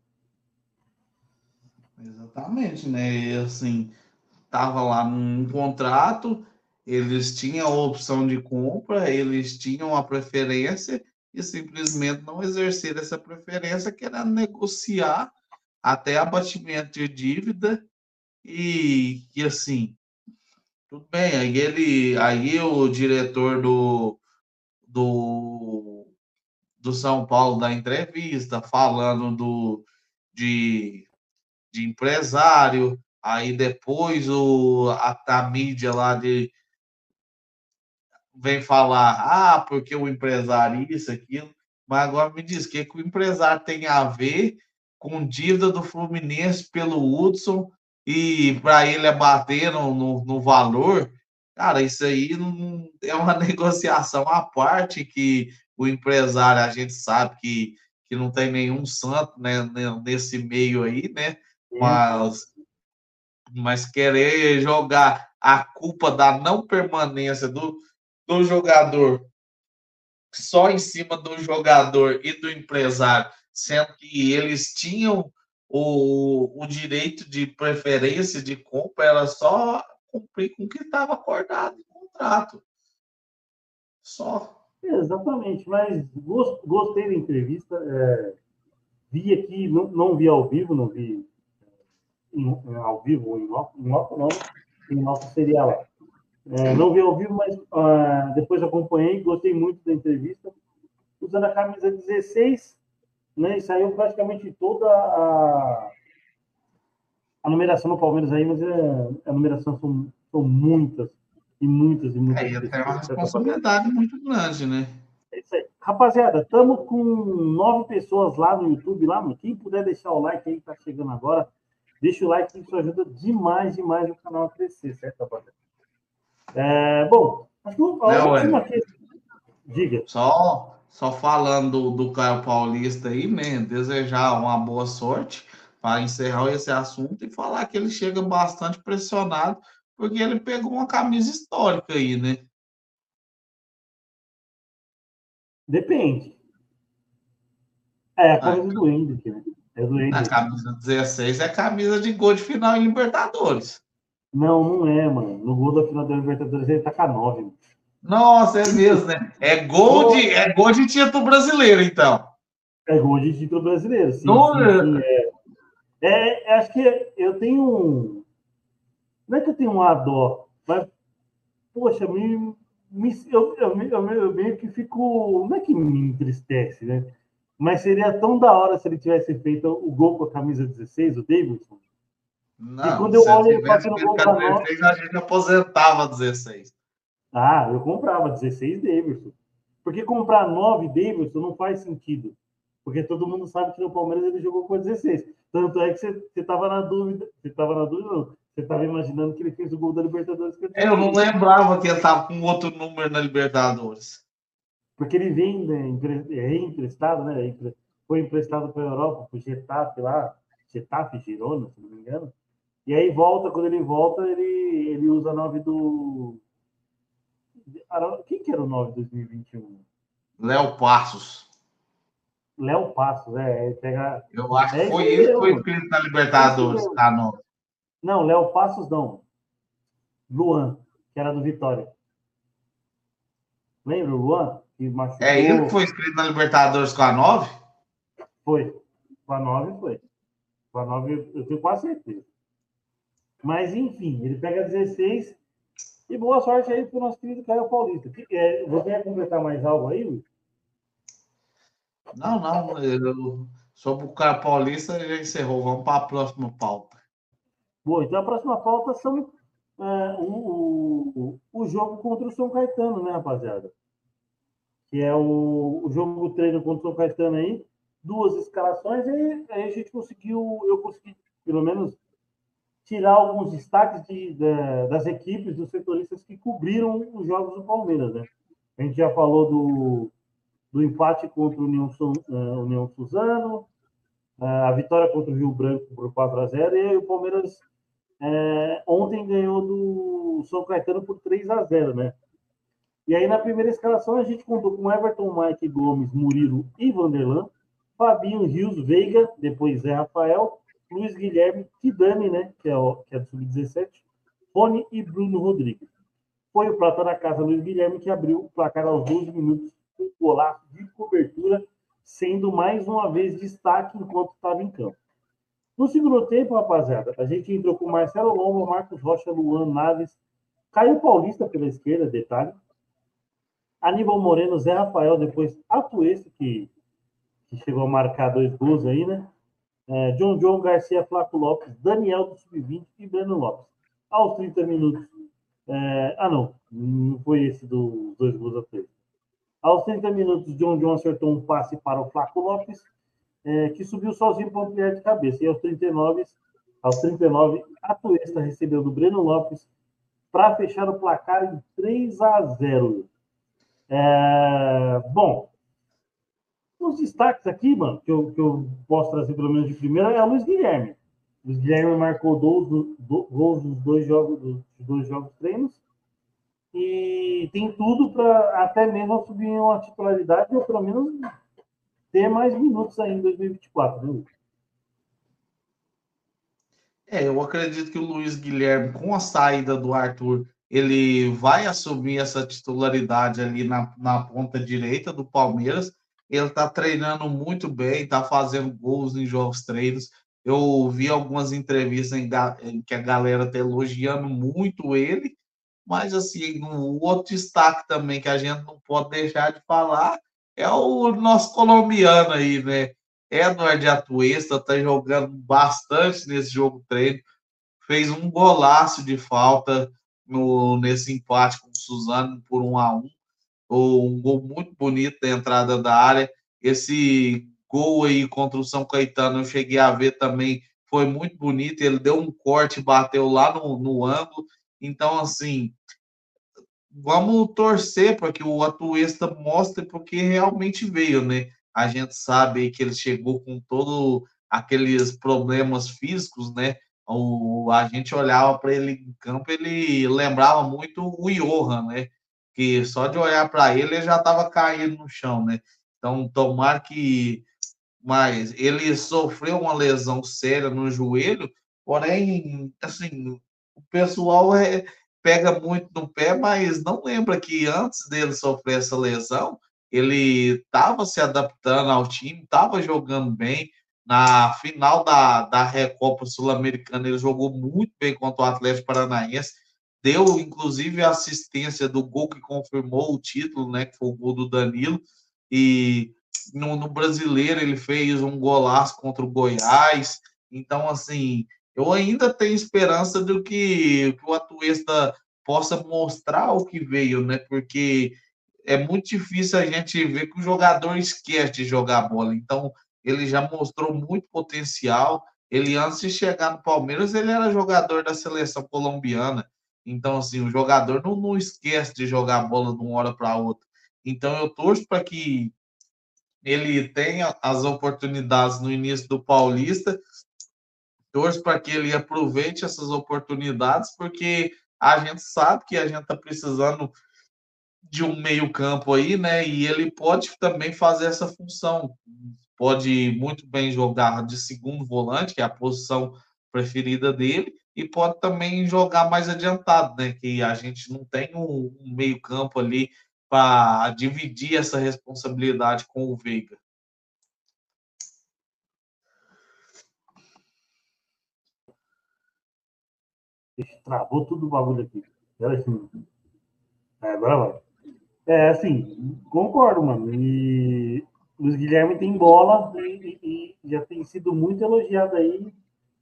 Exatamente, né? E, assim, tava lá num contrato, eles tinham a opção de compra, eles tinham a preferência e simplesmente não exercer essa preferência, querendo negociar até abatimento de dívida e, e assim, tudo bem, aí ele, aí o diretor do, do, do São Paulo da entrevista falando do, de, de empresário, aí depois o, a, a mídia lá de vem falar, ah, porque o empresário isso, aquilo, mas agora me diz que, que o empresário tem a ver com dívida do Fluminense pelo Hudson e para ele abater no, no, no, valor, cara, isso aí não, é uma negociação à parte que o empresário, a gente sabe que, que não tem nenhum santo né, nesse meio aí, né? Mas, mas querer jogar a culpa da não permanência do, do jogador só em cima do jogador e do empresário, sendo que eles tinham o, o direito de preferência de compra, era só cumprir com o que estava acordado em contrato. Só. Exatamente, mas gostei da entrevista. É, vi aqui, não, não vi ao vivo, não vi em, ao vivo em off, em não, em off seria lá. É, não vi ao vivo, mas uh, depois acompanhei, gostei muito da entrevista. Usando a camisa 16, né, e saiu praticamente toda a, a numeração no Palmeiras aí, mas é, a numeração são, são muitas, e muitas, e muitas. É, tem uma responsabilidade muito grande, né? É isso aí. Rapaziada, estamos com nove pessoas lá no YouTube, lá, mano. Quem puder deixar o like aí que tá chegando agora, deixa o like, isso ajuda demais, demais o canal a crescer, certo, rapaziada? É, bom, acho que a última aqui. Diga. Só, só falando do, Caio Paulista aí, né? Desejar uma boa sorte para encerrar esse assunto e falar que ele chega bastante pressionado, porque ele pegou uma camisa histórica aí, né? Depende. É a camisa ah, do Hendrick, né? É do Hendrick. A camisa 16 é camisa de gol de final em Libertadores. Não, não é, mano. No gol da final da Libertadores ele tá com a 9. Nossa, é mesmo, né? É gol, de, é gol de título brasileiro, então. É gol de título brasileiro, sim. Não, sim, sim é. É, é, acho que eu tenho um. Não é que eu tenho uma dó, mas, poxa, me, me, eu, eu, eu, eu meio que fico. Não é que me entristece, né? Mas seria tão da hora se ele tivesse feito o gol com a camisa 16, o Davidson. Não, e quando eu olho ele fazendo gol para nós... a gente aposentava 16. Ah, eu comprava 16 Davidson. Porque comprar 9 Davidson não faz sentido. Porque todo mundo sabe que no Palmeiras ele jogou com 16. Tanto é que você estava na dúvida. Você estava na dúvida, não. Você estava imaginando que ele fez o gol da Libertadores. eu não lembrava que ele estava com outro número na Libertadores. Porque ele vem né, reemprestado, né? Foi emprestado para a Europa, para o Getafe lá. Getafe, Girona, se não me engano. E aí volta, quando ele volta, ele, ele usa a 9 do. Quem que era o 9 de 2021? Léo Passos. Léo Passos, é. Pega... Eu acho que foi ele que foi inscrito na Libertadores, tá? Não, não Léo Passos não. Luan, que era do Vitória. Lembra o Luan? Que machucou... É ele que foi inscrito na Libertadores com a 9? Foi. Com a 9 foi. Com a 9 eu tenho quase certeza. Mas, enfim, ele pega 16 e boa sorte aí para o nosso querido Caio Paulista. É, você quer completar mais algo aí, Luiz? Não, não. Eu, sobre o Caio Paulista já encerrou. Vamos para a próxima pauta. Bom, então a próxima pauta são é, o, o, o jogo contra o São Caetano, né, rapaziada? Que é o, o jogo treino contra o São Caetano aí. Duas escalações e aí a gente conseguiu, eu consegui, pelo menos, tirar alguns destaques de, de, das equipes, dos setoristas que cobriram os jogos do Palmeiras, né? A gente já falou do, do empate contra o União, uh, União Suzano, uh, a vitória contra o Rio Branco por 4 a 0 e o Palmeiras uh, ontem ganhou do São Caetano por 3 a 0 né? E aí na primeira escalação a gente contou com Everton, Mike Gomes, Murilo e Vanderlan, Fabinho, Rios, Veiga, depois Zé Rafael, Luiz Guilherme, Kidani, né, que é, o, que é do Sub-17, Rony e Bruno Rodrigues. Foi o prata da casa Luiz Guilherme que abriu o placar aos 12 minutos com um golaço de cobertura, sendo mais uma vez destaque enquanto estava em campo. No segundo tempo, rapaziada, a gente entrou com Marcelo Lomba, Marcos Rocha, Luan Naves, Caio Paulista pela esquerda, detalhe, Aníbal Moreno, Zé Rafael, depois Atuesta, que, que chegou a marcar dois gols aí, né? É, John John Garcia, Flaco Lopes, Daniel do Sub-20 e Breno Lopes. Aos 30 minutos. É, ah, não, não foi esse dos dois gols a três. Aos 30 minutos, John John acertou um passe para o Flaco Lopes, é, que subiu sozinho para ampliar de cabeça. E aos 39, aos 39 a Tuesta recebeu do Breno Lopes para fechar o placar em 3 a 0. É, bom, os destaques aqui, mano, que eu, que eu posso trazer pelo menos de primeira, é o Luiz Guilherme. Luiz Guilherme marcou gols, gols nos dois jogos, dos dois jogos treinos. E tem tudo para até mesmo subir uma titularidade ou pelo menos ter mais minutos aí em 2024, né, É, eu acredito que o Luiz Guilherme, com a saída do Arthur, ele vai assumir essa titularidade ali na, na ponta direita do Palmeiras ele está treinando muito bem, está fazendo gols em jogos treinos. Eu vi algumas entrevistas em, em que a galera está elogiando muito ele, mas assim, um outro destaque também que a gente não pode deixar de falar é o nosso colombiano aí, né? Edward Atuesta está jogando bastante nesse jogo treino, fez um golaço de falta no, nesse empate com o Suzano por um a um um gol muito bonito da entrada da área. Esse gol aí contra o São Caetano eu cheguei a ver também, foi muito bonito. Ele deu um corte, bateu lá no, no ângulo. Então, assim, vamos torcer para que o Atuesta mostre porque realmente veio, né? A gente sabe que ele chegou com todo aqueles problemas físicos, né? O, a gente olhava para ele em campo, ele lembrava muito o Johan, né? Que só de olhar para ele, ele já estava caindo no chão, né? Então, tomar que. Mas ele sofreu uma lesão séria no joelho, porém, assim, o pessoal é, pega muito no pé, mas não lembra que antes dele sofrer essa lesão, ele estava se adaptando ao time, estava jogando bem. Na final da, da Recopa Sul-Americana, ele jogou muito bem contra o Atlético Paranaense deu inclusive a assistência do gol que confirmou o título, né, que foi o gol do Danilo, e no, no brasileiro ele fez um golaço contra o Goiás, então assim, eu ainda tenho esperança do que, que o Atuesta possa mostrar o que veio, né, porque é muito difícil a gente ver que o jogador esquece de jogar bola, então ele já mostrou muito potencial, ele antes de chegar no Palmeiras, ele era jogador da seleção colombiana, então, assim, o jogador não, não esquece de jogar a bola de uma hora para outra. Então, eu torço para que ele tenha as oportunidades no início do Paulista, torço para que ele aproveite essas oportunidades, porque a gente sabe que a gente está precisando de um meio-campo aí, né? E ele pode também fazer essa função. Pode muito bem jogar de segundo volante, que é a posição preferida dele, e pode também jogar mais adiantado, né? Que a gente não tem um, meio-campo ali para dividir essa responsabilidade com o Veiga. Travou tudo o bagulho aqui. Era assim. É, agora vai. É, assim, concordo, mano. E Luiz Guilherme tem bola e, e, e, já tem sido muito elogiado aí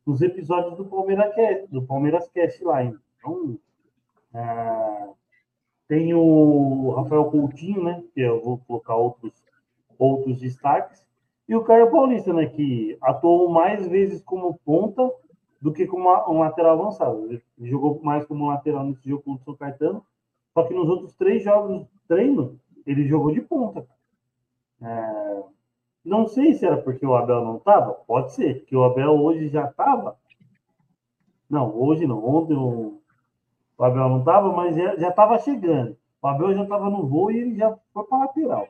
nos episódios do Palmeiras Cast, do Palmeiras Cast lá. Então, é, tem o Rafael Coutinho, né? Que eu vou colocar outros, outros destaques. E o Caio Paulista, né? Que atuou mais vezes como ponta do que como um lateral avançado. Ele jogou mais como lateral nesse jogo contra o São Caetano, só que nos outros três jogos treino, ele jogou de ponta. Não sei se era porque o Abel não estava, pode ser, que o Abel hoje já estava. Não, hoje não, ontem o, o Abel não estava, mas já estava chegando. O Abel já estava no voo e ele já foi para a lateral.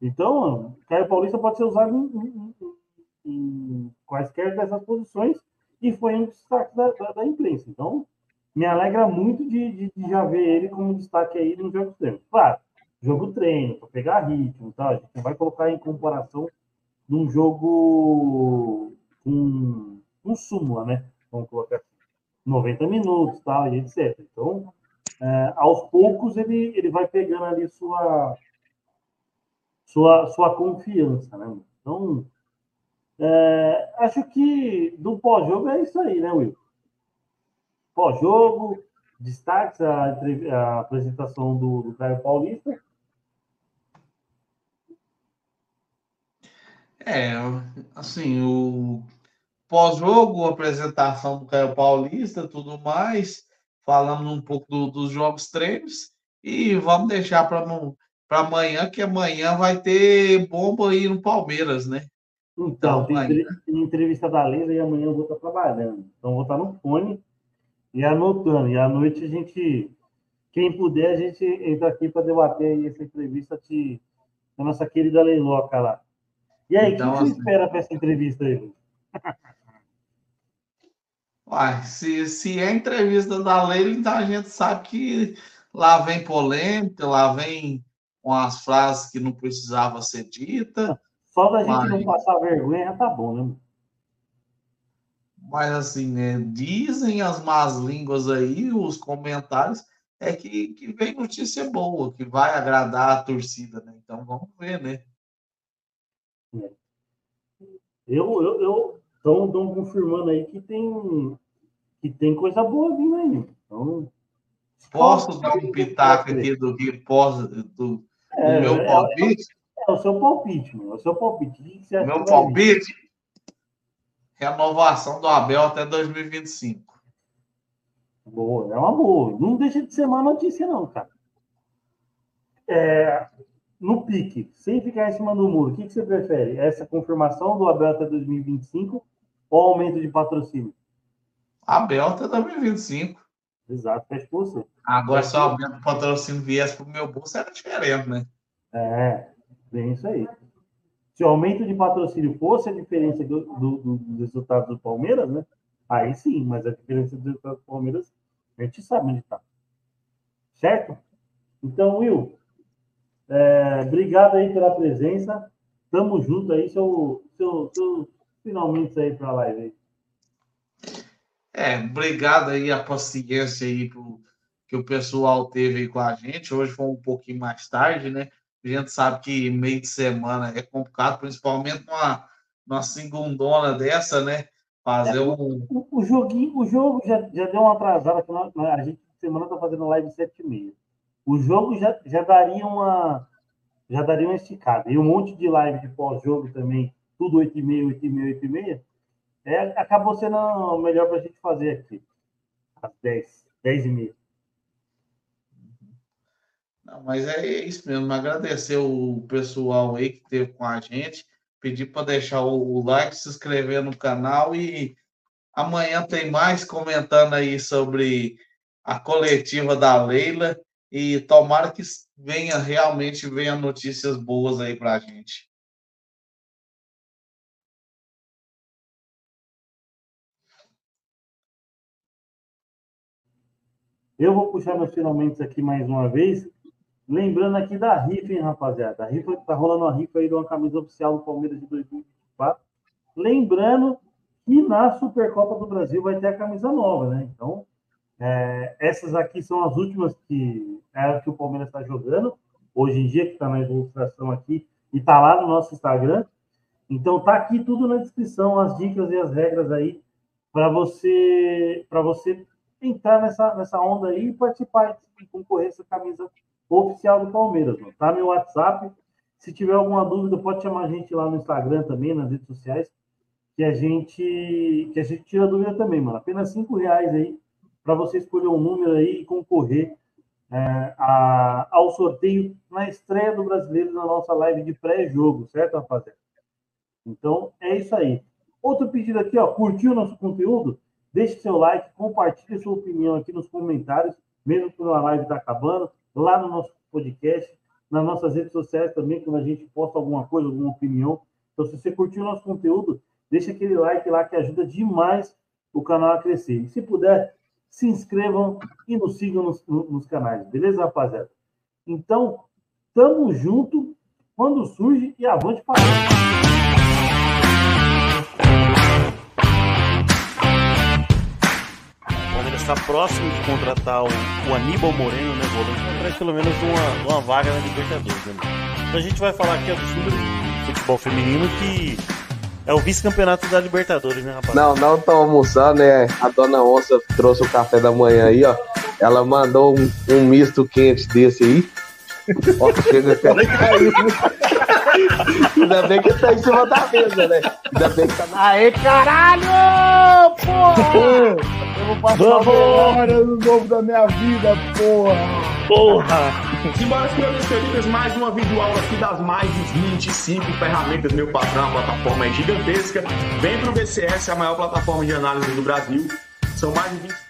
Então, Caio Paulista pode ser usado em, em, em, quaisquer dessas posições e foi um destaque da, da, da imprensa. Então, me alegra muito de, de, de, já ver ele como destaque aí no jogo treino. Claro, jogo treino, para pegar ritmo, tá? a gente não vai colocar em comparação num jogo com um, súmula, né? Vamos colocar assim, 90 minutos, tal, e etc. Então, é, aos poucos ele, ele vai pegando ali sua sua, sua confiança, né? Então, é, acho que do pós-jogo é isso aí, né, Will? Pós-jogo, destaques, a, a, apresentação do, do Caio Paulista. É, assim, o pós-jogo, apresentação do Caio Paulista, tudo mais, falando um pouco do, dos jogos treinos e vamos deixar para amanhã, que amanhã vai ter bomba aí no Palmeiras, né? Então, tem entrevista da Lenda e amanhã eu vou estar trabalhando. Então, vou estar no fone e anotando. E à noite a gente, quem puder, a gente entra aqui para debater essa entrevista de, da nossa querida Leiloca lá. E aí, então, o que você assim... espera para essa entrevista aí? Uai, se, se é entrevista da Leila, então a gente sabe que lá vem polêmica, lá vem umas frases que não precisava ser dita. Só da gente mas, não passar vergonha já tá bom, né? Mas assim, né? Dizem as más línguas aí, os comentários, é que, que vem notícia boa, que vai agradar a torcida, né? Então vamos ver, né? É. Eu, eu, eu estão confirmando aí que tem que tem coisa boa vindo aí. Então, posso dar um pitaco aqui do que posso do, do é, meu é, palpite? É o seu palpite, meu. É o seu palpite. O meu palpite? Renovação do Abel até 2025. Boa, é uma boa. Não deixa de ser má notícia, não, cara. É, no pique, sem ficar em cima do muro, o que, que você prefere? Essa confirmação do Abel até 2025 ou aumento de patrocínio? Abel até 2025. Exato, fecha com você. Agora, se o aumento do patrocínio viesse para o meu bolso, era diferente, né? É, Bem isso aí. Se o aumento de patrocínio fosse a diferença do, do, do, dos resultados do Palmeiras, né? Aí sim, mas a diferença dos resultados do Palmeiras, a gente sabe onde está. Certo? Então, Will, é, obrigado aí pela presença. Tamo junto aí, seu, seu, seu finalmente aí para a live aí. É, obrigado aí a paciência aí pro, que o pessoal teve aí com a gente. Hoje foi um pouquinho mais tarde, né? A gente sabe que meio de semana é complicado, principalmente numa, numa segundona dessa, né? Fazer um. O, o, joguinho, o jogo já, já deu uma atrasada, que nós, a gente semana está fazendo live 7 e meia. O jogo já, já daria uma já daria uma esticada. E um monte de live de pós-jogo também, tudo 8 e meia, 8 e meia, 8 e meia. É, acabou sendo melhor para a gente fazer aqui. Às 10, 10 e meia. Não, mas é isso mesmo. Agradecer o pessoal aí que esteve com a gente. Pedir para deixar o like, se inscrever no canal e amanhã tem mais comentando aí sobre a coletiva da Leila e tomara que venha realmente venha notícias boas aí para a gente. Eu vou puxar meus finalmente aqui mais uma vez. Lembrando aqui da rifa, hein, rapaziada? A rifa, tá rolando uma rifa aí de uma camisa oficial do Palmeiras de 2024. Lembrando que na Supercopa do Brasil vai ter a camisa nova, né? Então, é, essas aqui são as últimas que é que o Palmeiras está jogando hoje em dia, que está na ilustração aqui e está lá no nosso Instagram. Então tá aqui tudo na descrição, as dicas e as regras aí para você para você entrar nessa, nessa onda aí e participar e concorrer essa camisa oficial do Palmeiras. Tá meu WhatsApp. Se tiver alguma dúvida, pode chamar a gente lá no Instagram também, nas redes sociais, que a gente que a gente tira dúvida também, mano. Apenas cinco reais aí para você escolher um número aí e concorrer é, a, ao sorteio na estreia do Brasileiro na nossa live de pré-jogo, certo, rapaziada? Então é isso aí. Outro pedido aqui, ó, curtiu o nosso conteúdo? Deixe seu like, compartilhe sua opinião aqui nos comentários, mesmo quando a live está acabando lá no nosso podcast, nas nossas redes sociais também, quando a gente posta alguma coisa, alguma opinião. Então, se você curtiu o nosso conteúdo, deixa aquele like lá que ajuda demais o canal a crescer. E se puder, se inscrevam e nos sigam nos, nos canais, beleza, rapaziada? Então, tamo junto quando surge e avante para está próximo de contratar o, o Aníbal Moreno, né, volante, atrás pelo menos uma, uma vaga na Libertadores. Né? Então a gente vai falar aqui time do futebol feminino que é o vice-campeonato da Libertadores, né, rapaz? Não, não tô almoçando, né? A dona Onça trouxe o café da manhã aí, ó. Ela mandou um, um misto quente desse aí. Ó, chega até caiu. Ainda bem que tá em cima da mesa, né? Ainda bem que tá na. Aê, caralho! Porra! vou passar Vamos! hora no novo da minha vida, porra! Porra! Simbora, queridos, mais uma videoaula aqui das mais de 25 ferramentas, meu patrão, a plataforma é gigantesca. Vem pro VCS, a maior plataforma de análise do Brasil. São mais de 20